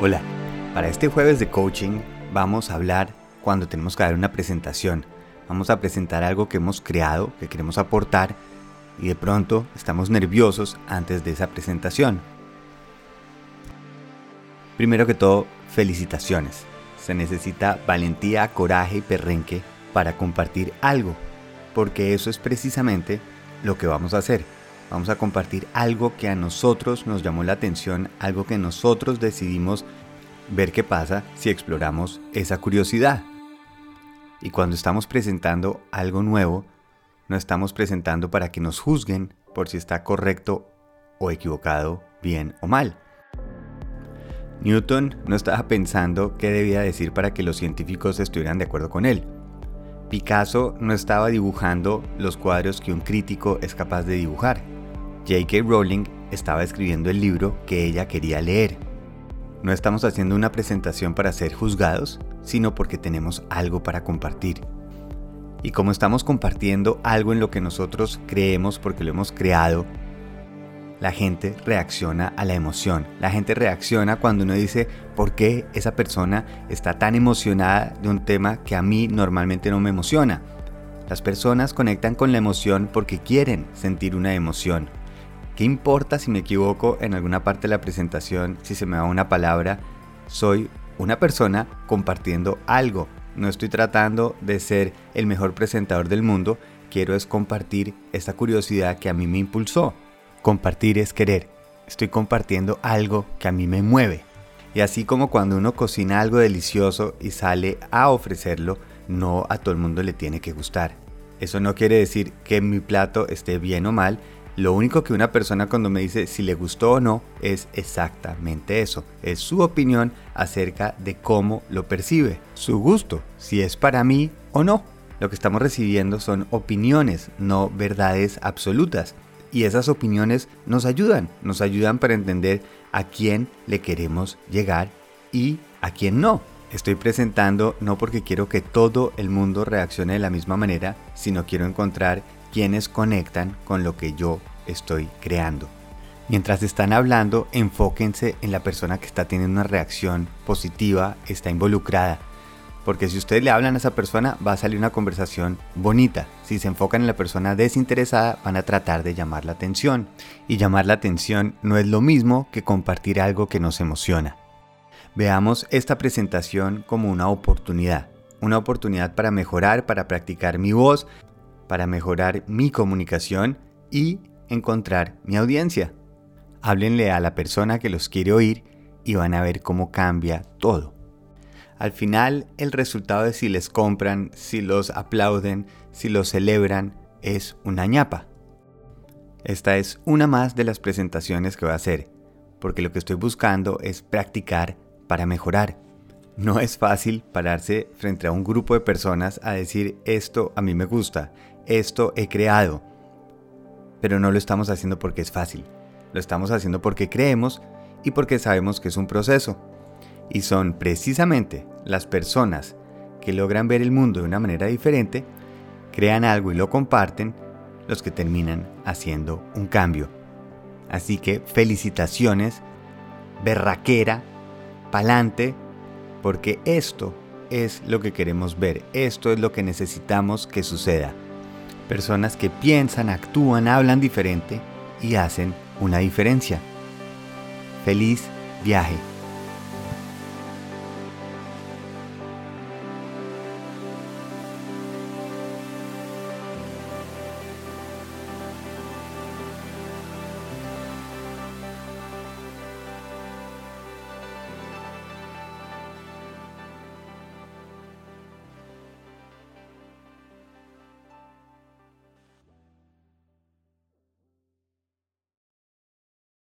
Hola, para este jueves de coaching vamos a hablar cuando tenemos que dar una presentación. Vamos a presentar algo que hemos creado, que queremos aportar y de pronto estamos nerviosos antes de esa presentación. Primero que todo, felicitaciones. Se necesita valentía, coraje y perrenque para compartir algo, porque eso es precisamente lo que vamos a hacer Vamos a compartir algo que a nosotros nos llamó la atención, algo que nosotros decidimos ver qué pasa si exploramos esa curiosidad. Y cuando estamos presentando algo nuevo, no estamos presentando para que nos juzguen por si está correcto o equivocado, bien o mal. Newton no estaba pensando qué debía decir para que los científicos estuvieran de acuerdo con él. Picasso no estaba dibujando los cuadros que un crítico es capaz de dibujar. J.K. Rowling estaba escribiendo el libro que ella quería leer. No estamos haciendo una presentación para ser juzgados, sino porque tenemos algo para compartir. Y como estamos compartiendo algo en lo que nosotros creemos porque lo hemos creado, la gente reacciona a la emoción. La gente reacciona cuando uno dice, ¿por qué esa persona está tan emocionada de un tema que a mí normalmente no me emociona? Las personas conectan con la emoción porque quieren sentir una emoción. ¿Qué importa si me equivoco en alguna parte de la presentación, si se me va una palabra? Soy una persona compartiendo algo. No estoy tratando de ser el mejor presentador del mundo, quiero es compartir esta curiosidad que a mí me impulsó. Compartir es querer. Estoy compartiendo algo que a mí me mueve. Y así como cuando uno cocina algo delicioso y sale a ofrecerlo, no a todo el mundo le tiene que gustar. Eso no quiere decir que mi plato esté bien o mal, lo único que una persona cuando me dice si le gustó o no es exactamente eso. Es su opinión acerca de cómo lo percibe. Su gusto, si es para mí o no. Lo que estamos recibiendo son opiniones, no verdades absolutas. Y esas opiniones nos ayudan, nos ayudan para entender a quién le queremos llegar y a quién no. Estoy presentando no porque quiero que todo el mundo reaccione de la misma manera, sino quiero encontrar quienes conectan con lo que yo estoy creando. Mientras están hablando, enfóquense en la persona que está teniendo una reacción positiva, está involucrada. Porque si ustedes le hablan a esa persona, va a salir una conversación bonita. Si se enfocan en la persona desinteresada, van a tratar de llamar la atención. Y llamar la atención no es lo mismo que compartir algo que nos emociona. Veamos esta presentación como una oportunidad. Una oportunidad para mejorar, para practicar mi voz, para mejorar mi comunicación y encontrar mi audiencia. Háblenle a la persona que los quiere oír y van a ver cómo cambia todo. Al final, el resultado de si les compran, si los aplauden, si los celebran, es una ñapa. Esta es una más de las presentaciones que voy a hacer, porque lo que estoy buscando es practicar para mejorar. No es fácil pararse frente a un grupo de personas a decir esto a mí me gusta, esto he creado, pero no lo estamos haciendo porque es fácil. Lo estamos haciendo porque creemos y porque sabemos que es un proceso. Y son precisamente las personas que logran ver el mundo de una manera diferente, crean algo y lo comparten, los que terminan haciendo un cambio. Así que felicitaciones, berraquera, pa'lante, porque esto es lo que queremos ver, esto es lo que necesitamos que suceda. Personas que piensan, actúan, hablan diferente y hacen una diferencia. Feliz viaje.